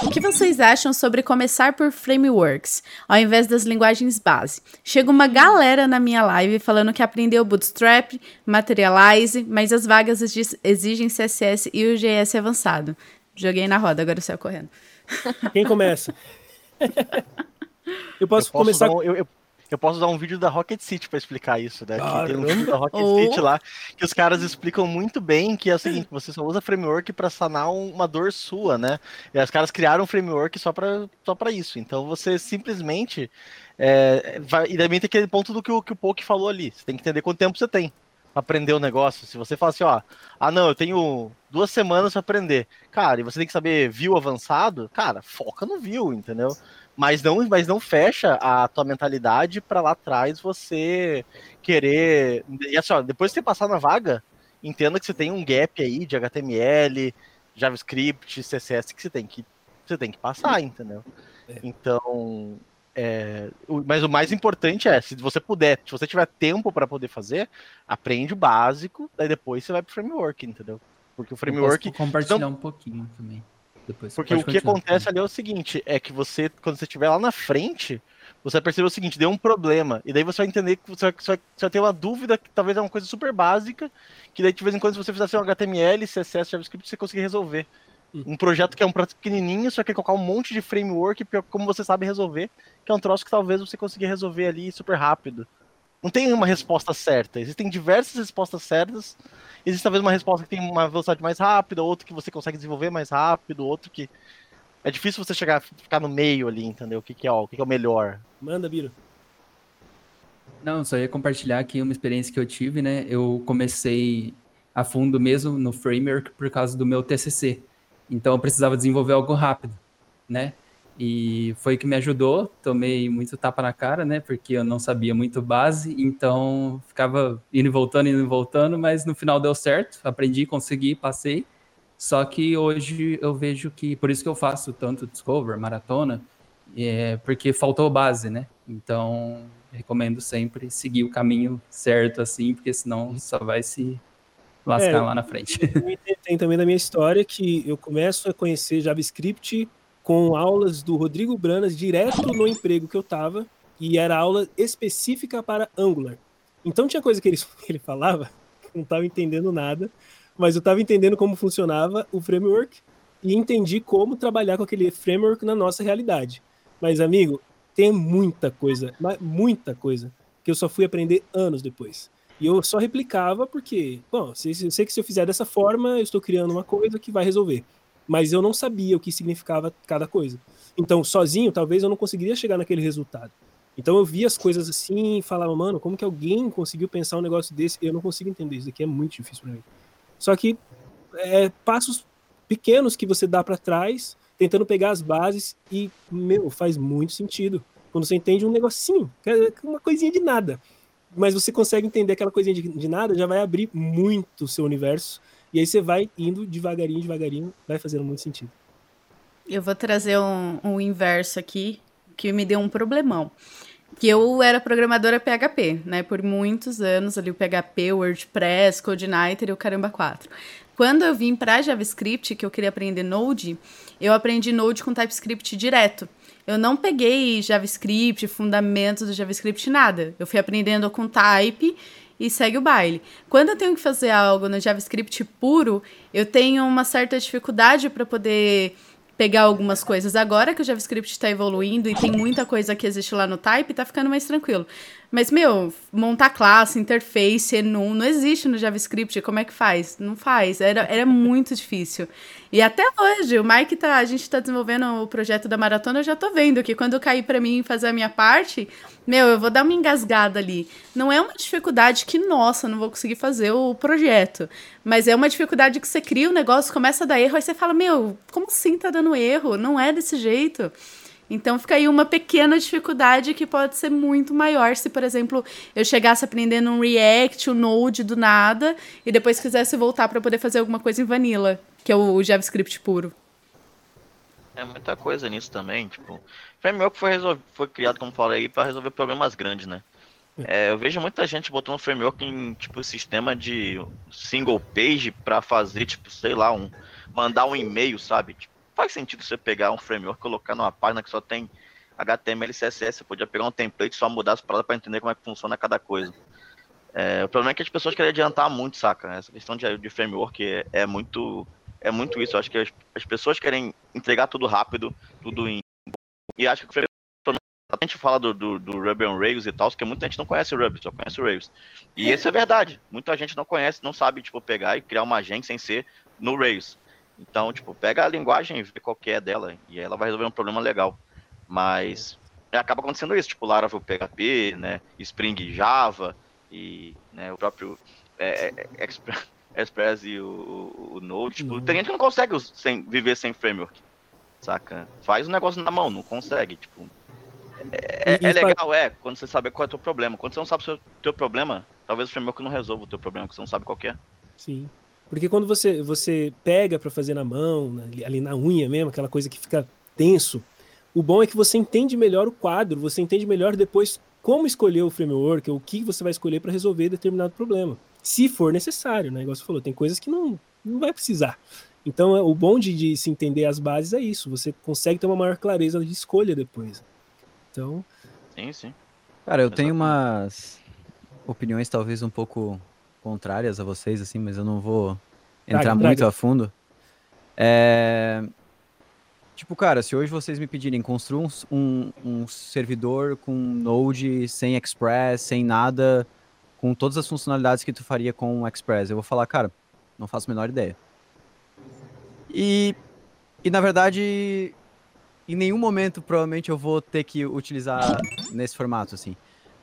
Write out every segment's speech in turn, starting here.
O que vocês acham sobre começar por frameworks, ao invés das linguagens base? Chega uma galera na minha live falando que aprendeu Bootstrap, Materialize, mas as vagas exigem CSS e o GS avançado. Joguei na roda, agora saiu correndo. Quem começa? eu posso, eu posso começar. Um, eu, eu, eu, posso dar um vídeo da Rocket City para explicar isso, né? Tem um vídeo da Rocket oh. City lá que os caras explicam muito bem que é o seguinte: você só usa framework para sanar uma dor sua, né? E os caras criaram um framework só para só isso. Então você simplesmente. É, vai, e também tem aquele ponto do que o, que o Poke falou ali. Você tem que entender quanto tempo você tem aprender o negócio. Se você fala assim, ó, ah não, eu tenho duas semanas para aprender, cara, e você tem que saber view avançado, cara, foca no view, entendeu? Mas não, mas não fecha a tua mentalidade para lá atrás você querer. E assim, ó, depois de você passar na vaga, entenda que você tem um gap aí de HTML, JavaScript, CSS que você tem que você tem que passar, entendeu? É. Então, é, mas o mais importante é, se você puder, se você tiver tempo para poder fazer, aprende o básico, daí depois você vai pro framework, entendeu? Porque o framework. Eu compartilhar então, um pouquinho também. Depois porque o que acontece ali é o seguinte: é que você, quando você estiver lá na frente, você vai perceber o seguinte: deu um problema. E daí você vai entender que você vai, você vai, você vai ter uma dúvida que talvez é uma coisa super básica, que daí de vez em quando, se você fizesse um HTML, CSS, JavaScript, você conseguir resolver. Um projeto que é um projeto pequenininho, só que colocar um monte de framework, como você sabe resolver, que é um troço que talvez você consiga resolver ali super rápido. Não tem uma resposta certa, existem diversas respostas certas. Existe talvez uma resposta que tem uma velocidade mais rápida, outra que você consegue desenvolver mais rápido, outro que é difícil você chegar ficar no meio ali, entendeu? O que, que é o que, que é o melhor. Manda, Biro. Não, só ia compartilhar aqui uma experiência que eu tive, né? Eu comecei a fundo mesmo no framework por causa do meu TCC. Então eu precisava desenvolver algo rápido, né? E foi que me ajudou. Tomei muito tapa na cara, né? Porque eu não sabia muito base, então ficava indo e voltando, indo e voltando, mas no final deu certo. Aprendi, consegui, passei. Só que hoje eu vejo que, por isso que eu faço tanto Discover, maratona, é porque faltou base, né? Então, recomendo sempre seguir o caminho certo, assim, porque senão só vai se lascar é, lá na frente. Tem também da minha história que eu começo a conhecer JavaScript com aulas do Rodrigo Branas direto no emprego que eu estava e era aula específica para Angular. Então tinha coisa que ele, que ele falava que eu não estava entendendo nada, mas eu estava entendendo como funcionava o framework e entendi como trabalhar com aquele framework na nossa realidade. Mas, amigo, tem muita coisa, muita coisa, que eu só fui aprender anos depois. E eu só replicava porque, bom, eu sei que se eu fizer dessa forma, eu estou criando uma coisa que vai resolver. Mas eu não sabia o que significava cada coisa. Então, sozinho, talvez eu não conseguiria chegar naquele resultado. Então eu via as coisas assim e falava, mano, como que alguém conseguiu pensar um negócio desse? Eu não consigo entender, isso aqui é muito difícil para mim. Só que é, passos pequenos que você dá para trás, tentando pegar as bases e, meu, faz muito sentido. Quando você entende um negocinho, é uma coisinha de nada mas você consegue entender aquela coisinha de, de, nada, já vai abrir muito o seu universo. E aí você vai indo devagarinho, devagarinho, vai fazendo muito sentido. Eu vou trazer um, um inverso aqui, que me deu um problemão. Que eu era programadora PHP, né? Por muitos anos ali, o PHP, WordPress, CodeNighter e o Caramba 4. Quando eu vim para JavaScript, que eu queria aprender Node, eu aprendi Node com TypeScript direto. Eu não peguei JavaScript, fundamentos do JavaScript, nada. Eu fui aprendendo com type e segue o baile. Quando eu tenho que fazer algo no JavaScript puro, eu tenho uma certa dificuldade para poder pegar algumas coisas. Agora que o JavaScript está evoluindo e tem muita coisa que existe lá no type, tá ficando mais tranquilo. Mas, meu, montar classe, interface, enum, não existe no JavaScript. Como é que faz? Não faz. Era, era muito difícil. E até hoje, o Mike tá. A gente tá desenvolvendo o projeto da maratona, eu já tô vendo que quando cair para mim fazer a minha parte, meu, eu vou dar uma engasgada ali. Não é uma dificuldade que, nossa, não vou conseguir fazer o projeto. Mas é uma dificuldade que você cria o negócio, começa a dar erro, aí você fala, meu, como assim tá dando erro? Não é desse jeito. Então fica aí uma pequena dificuldade que pode ser muito maior se, por exemplo, eu chegasse aprendendo um React, um Node do nada e depois quisesse voltar para poder fazer alguma coisa em Vanilla, que é o JavaScript puro. É muita coisa nisso também, tipo, framework foi, foi criado, como falei, para resolver problemas grandes, né? É, eu vejo muita gente botando framework em tipo sistema de single page para fazer, tipo, sei lá, um mandar um e-mail, sabe? Tipo, faz sentido você pegar um framework, colocar numa página que só tem HTML e CSS, você podia pegar um template só mudar as palavras para entender como é que funciona cada coisa. É, o problema é que as pessoas querem adiantar muito, saca? Essa questão de, de framework é, é, muito é muito isso. Eu acho que as, as, pessoas querem entregar tudo rápido, tudo em. E acho que o framework. A gente fala do, do, do Ruby on Rails e tal, porque muita gente não conhece o Ruby, só conhece o Rails. E isso é verdade. Muita gente não conhece, não sabe, tipo, pegar e criar uma agente sem ser no Rails. Então, tipo, pega a linguagem e vê qual é dela, e ela vai resolver um problema legal. Mas acaba acontecendo isso, tipo, Laravel PHP, né, Spring Java, e né, o próprio é, é, é Express, Express e o, o, Node. Tipo, tem gente que não consegue sem, viver sem framework, saca? Faz o negócio na mão, não consegue, tipo... É, é legal, é, quando você sabe qual é o teu problema. Quando você não sabe o teu problema, talvez o framework não resolva o teu problema, que você não sabe qual é. Sim. Porque quando você, você pega para fazer na mão, ali na unha mesmo, aquela coisa que fica tenso, o bom é que você entende melhor o quadro, você entende melhor depois como escolher o framework, o que você vai escolher para resolver determinado problema. Se for necessário, né? Igual você falou, tem coisas que não, não vai precisar. Então, é, o bom de, de se entender as bases é isso. Você consegue ter uma maior clareza de escolha depois. Então. Sim, sim. Cara, eu Exatamente. tenho umas opiniões talvez um pouco contrárias a vocês, assim, mas eu não vou entrar traga, muito traga. a fundo. É... Tipo, cara, se hoje vocês me pedirem construir um, um, servidor com Node, sem Express, sem nada, com todas as funcionalidades que tu faria com o Express, eu vou falar, cara, não faço a menor ideia. E, e na verdade, em nenhum momento provavelmente eu vou ter que utilizar nesse formato, assim.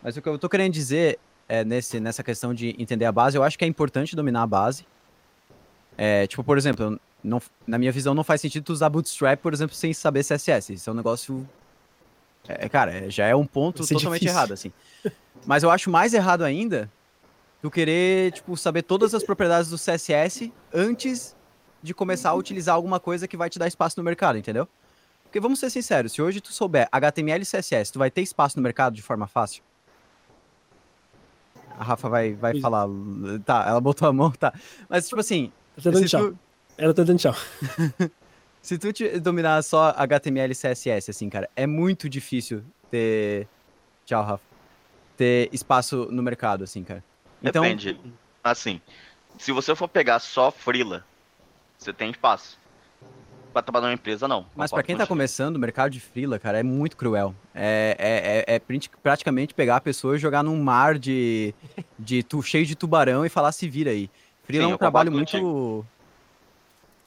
Mas o que eu tô querendo dizer é, nesse, nessa questão de entender a base, eu acho que é importante dominar a base. É, tipo, por exemplo, não, na minha visão, não faz sentido tu usar Bootstrap, por exemplo, sem saber CSS. Isso é um negócio. É, é, já é um ponto totalmente difícil. errado, assim. Mas eu acho mais errado ainda tu querer, tipo, saber todas as propriedades do CSS antes de começar a utilizar alguma coisa que vai te dar espaço no mercado, entendeu? Porque vamos ser sinceros, se hoje tu souber HTML e CSS, tu vai ter espaço no mercado de forma fácil? A Rafa vai, vai falar. Tá, ela botou a mão, tá. Mas, tipo assim. Dando tchau. Tu... Ela tá dando tchau. se tu dominar só HTML e CSS, assim, cara, é muito difícil ter. Tchau, Rafa. Ter espaço no mercado, assim, cara. Então... Depende. Assim, se você for pegar só Freela, você tem espaço. Pra trabalhar numa empresa, não. Mas para quem tá começando, o mercado de Freela, cara, é muito cruel. É, é, é, é praticamente pegar a pessoa e jogar num mar de, de tu, cheio de tubarão e falar se vira aí. Freela Sim, é um trabalho muito.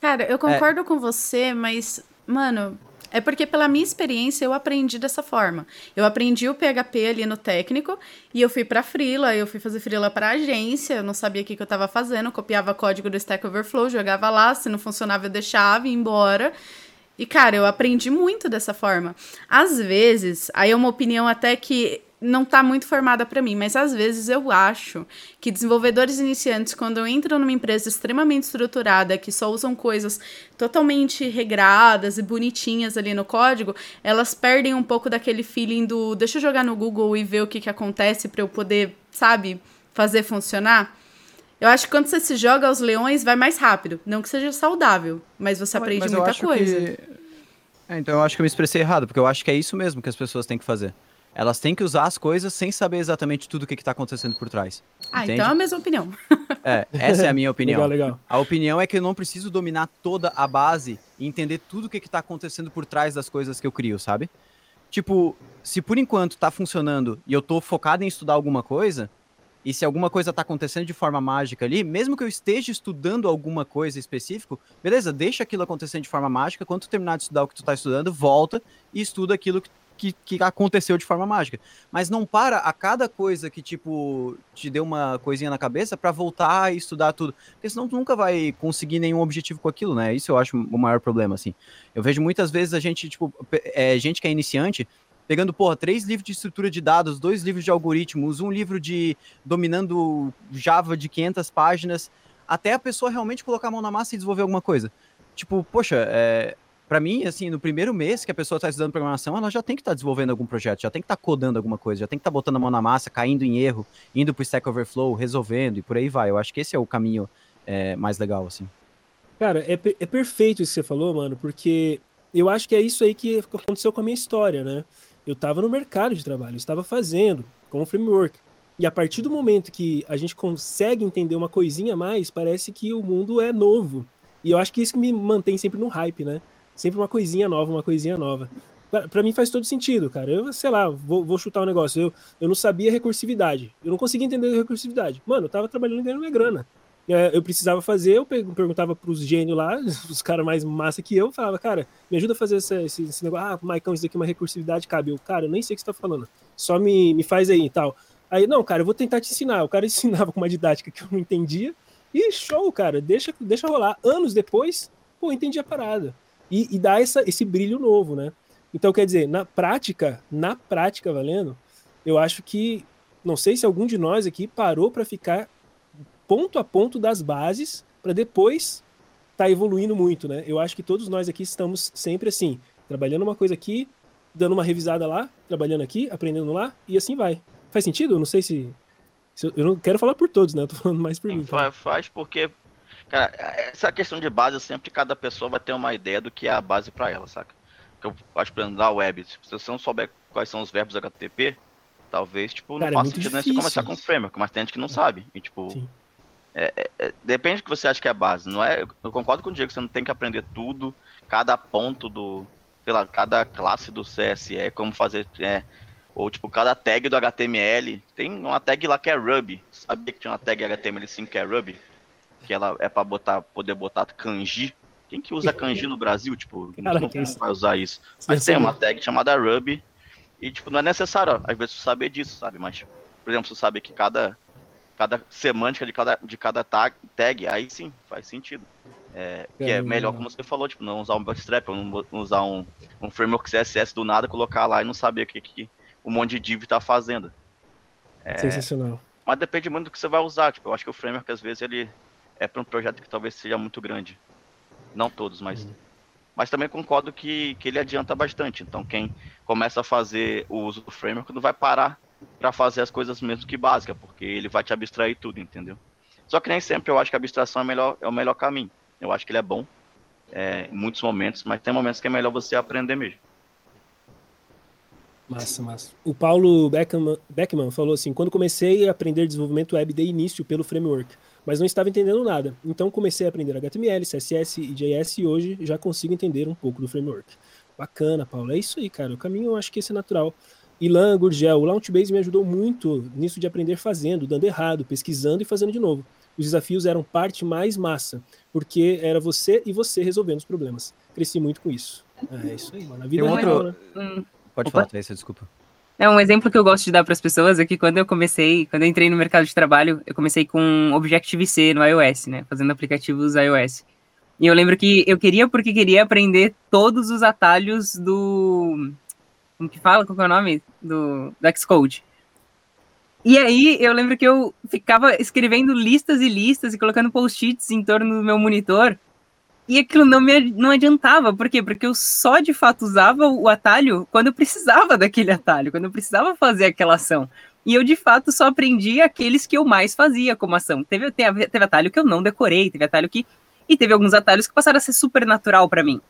Cara, eu concordo é. com você, mas, mano, é porque, pela minha experiência, eu aprendi dessa forma. Eu aprendi o PHP ali no técnico e eu fui pra Freela, eu fui fazer Freela pra agência, eu não sabia o que, que eu tava fazendo, copiava código do Stack Overflow, jogava lá, se não funcionava eu deixava, ia embora. E, cara, eu aprendi muito dessa forma. Às vezes, aí é uma opinião até que não está muito formada para mim, mas às vezes eu acho que desenvolvedores iniciantes, quando entram numa empresa extremamente estruturada, que só usam coisas totalmente regradas e bonitinhas ali no código, elas perdem um pouco daquele feeling do deixa eu jogar no Google e ver o que, que acontece para eu poder, sabe, fazer funcionar. Eu acho que quando você se joga aos leões, vai mais rápido. Não que seja saudável, mas você aprende mas muita coisa. Que... É, então eu acho que eu me expressei errado, porque eu acho que é isso mesmo que as pessoas têm que fazer. Elas têm que usar as coisas sem saber exatamente tudo o que está acontecendo por trás. Ah, entende? então é a mesma opinião. é, essa é a minha opinião. legal, legal. A opinião é que eu não preciso dominar toda a base e entender tudo o que está acontecendo por trás das coisas que eu crio, sabe? Tipo, se por enquanto está funcionando e eu estou focado em estudar alguma coisa, e se alguma coisa está acontecendo de forma mágica ali, mesmo que eu esteja estudando alguma coisa específico, beleza, deixa aquilo acontecendo de forma mágica, quando tu terminar de estudar o que tu está estudando, volta e estuda aquilo que que, que aconteceu de forma mágica. Mas não para a cada coisa que, tipo, te deu uma coisinha na cabeça para voltar e estudar tudo. Porque senão tu nunca vai conseguir nenhum objetivo com aquilo, né? Isso eu acho o maior problema, assim. Eu vejo muitas vezes a gente, tipo, é, gente que é iniciante, pegando, porra, três livros de estrutura de dados, dois livros de algoritmos, um livro de dominando Java de 500 páginas, até a pessoa realmente colocar a mão na massa e desenvolver alguma coisa. Tipo, poxa, é, para mim, assim, no primeiro mês que a pessoa está estudando programação, ela já tem que estar tá desenvolvendo algum projeto, já tem que estar tá codando alguma coisa, já tem que estar tá botando a mão na massa, caindo em erro, indo para o Stack Overflow, resolvendo e por aí vai. Eu acho que esse é o caminho é, mais legal, assim. Cara, é, é perfeito isso que você falou, mano, porque eu acho que é isso aí que aconteceu com a minha história, né? Eu estava no mercado de trabalho, estava fazendo como framework. E a partir do momento que a gente consegue entender uma coisinha a mais, parece que o mundo é novo. E eu acho que isso me mantém sempre no hype, né? Sempre uma coisinha nova, uma coisinha nova. Para mim faz todo sentido, cara. Eu, sei lá, vou, vou chutar um negócio. Eu, eu não sabia recursividade. Eu não conseguia entender recursividade. Mano, eu tava trabalhando e ganhando minha grana é, eu precisava fazer, eu perguntava para os gênios lá, os caras mais massa que eu, falava, cara, me ajuda a fazer esse, esse, esse negócio. Ah, Maicão, isso daqui é uma recursividade, cabe. Eu, cara, eu nem sei o que você tá falando, só me, me faz aí e tal. Aí, não, cara, eu vou tentar te ensinar. O cara ensinava com uma didática que eu não entendia. E show, cara, deixa, deixa rolar. Anos depois, pô, entendi a parada. E, e dá essa, esse brilho novo, né? Então, quer dizer, na prática, na prática, valendo, eu acho que, não sei se algum de nós aqui parou para ficar ponto a ponto das bases para depois tá evoluindo muito, né? Eu acho que todos nós aqui estamos sempre assim, trabalhando uma coisa aqui, dando uma revisada lá, trabalhando aqui, aprendendo lá e assim vai. Faz sentido? Eu não sei se, se eu não quero falar por todos, né? Eu tô falando mais por mim. Tá? Faz porque cara, essa questão de base sempre cada pessoa vai ter uma ideia do que é a base para ela, saca? Que eu acho que na web, se você não souber quais são os verbos HTTP, talvez tipo não cara, é faça é sentido você começar com framework, mas tem gente que não sabe. E tipo, é, é, é, depende do que você acha que é a base. Não é, eu concordo com o Diego você não tem que aprender tudo, cada ponto do, sei lá, cada classe do CSE, como fazer, é, ou tipo, cada tag do HTML. Tem uma tag lá que é Ruby. Sabia que tinha uma tag HTML5 que é Ruby? Que ela é para botar, poder botar kanji. Quem que usa kanji no Brasil? Tipo, Cara, não vai usar isso. Mas tem uma tag chamada Ruby. E, tipo, não é necessário, às vezes, saber disso, sabe? Mas, por exemplo, você sabe que cada cada semântica de cada, de cada tag, tag aí sim, faz sentido. É, que é melhor, como você falou, tipo, não usar um bootstrap, não usar um, um framework CSS do nada, colocar lá e não saber o que, que um monte de div tá fazendo. É, Sensacional. Mas depende muito do que você vai usar. Tipo, eu acho que o framework, às vezes, ele é para um projeto que talvez seja muito grande. Não todos, mas. Uhum. Mas também concordo que, que ele adianta bastante. Então, quem começa a fazer o uso do framework não vai parar para fazer as coisas mesmo que básicas, porque ele vai te abstrair tudo, entendeu? Só que nem sempre eu acho que a abstração é, melhor, é o melhor caminho. Eu acho que ele é bom é, em muitos momentos, mas tem momentos que é melhor você aprender mesmo. Massa, massa. O Paulo Beckman, Beckman falou assim: quando comecei a aprender desenvolvimento web, dei início pelo framework, mas não estava entendendo nada. Então comecei a aprender HTML, CSS e JS e hoje já consigo entender um pouco do framework. Bacana, Paulo. É isso aí, cara. O caminho eu acho que esse é natural. Ilan Gurgel, o Launchbase me ajudou muito nisso de aprender fazendo, dando errado, pesquisando e fazendo de novo. Os desafios eram parte mais massa, porque era você e você resolvendo os problemas. Cresci muito com isso. É isso aí, mano. A vida é outro... Real, né? Pode Opa. falar, Thaisa, desculpa. É um exemplo que eu gosto de dar para as pessoas é que quando eu comecei, quando eu entrei no mercado de trabalho, eu comecei com Objective-C no iOS, né, fazendo aplicativos iOS. E eu lembro que eu queria porque queria aprender todos os atalhos do como que fala? Qual é o nome? Do, do Xcode. E aí eu lembro que eu ficava escrevendo listas e listas e colocando post-its em torno do meu monitor. E aquilo não me não adiantava. Por quê? Porque eu só de fato usava o atalho quando eu precisava daquele atalho, quando eu precisava fazer aquela ação. E eu de fato só aprendi aqueles que eu mais fazia como ação. Teve, teve, teve atalho que eu não decorei, teve atalho que. E teve alguns atalhos que passaram a ser super natural para mim.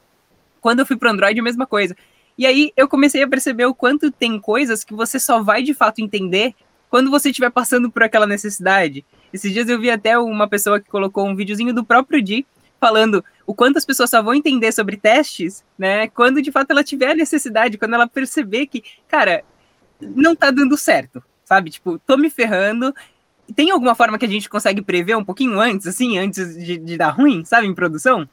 Quando eu fui pro Android, a mesma coisa. E aí eu comecei a perceber o quanto tem coisas que você só vai de fato entender quando você estiver passando por aquela necessidade. Esses dias eu vi até uma pessoa que colocou um videozinho do próprio Di falando o quanto as pessoas só vão entender sobre testes, né? Quando de fato ela tiver a necessidade, quando ela perceber que, cara, não tá dando certo, sabe? Tipo, tô me ferrando. Tem alguma forma que a gente consegue prever um pouquinho antes, assim, antes de, de dar ruim, sabe, em produção?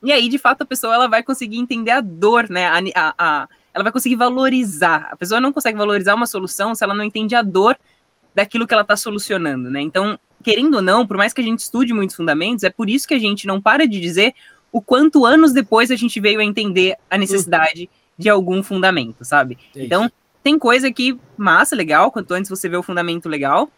E aí, de fato, a pessoa ela vai conseguir entender a dor, né? A, a, a, ela vai conseguir valorizar. A pessoa não consegue valorizar uma solução se ela não entende a dor daquilo que ela está solucionando, né? Então, querendo ou não, por mais que a gente estude muitos fundamentos, é por isso que a gente não para de dizer o quanto anos depois a gente veio a entender a necessidade uhum. de algum fundamento, sabe? É então, tem coisa que massa, legal, quanto antes você vê o fundamento legal,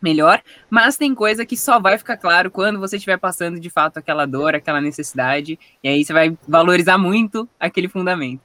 melhor, mas tem coisa que só vai ficar claro quando você estiver passando de fato aquela dor, aquela necessidade, e aí você vai valorizar muito aquele fundamento.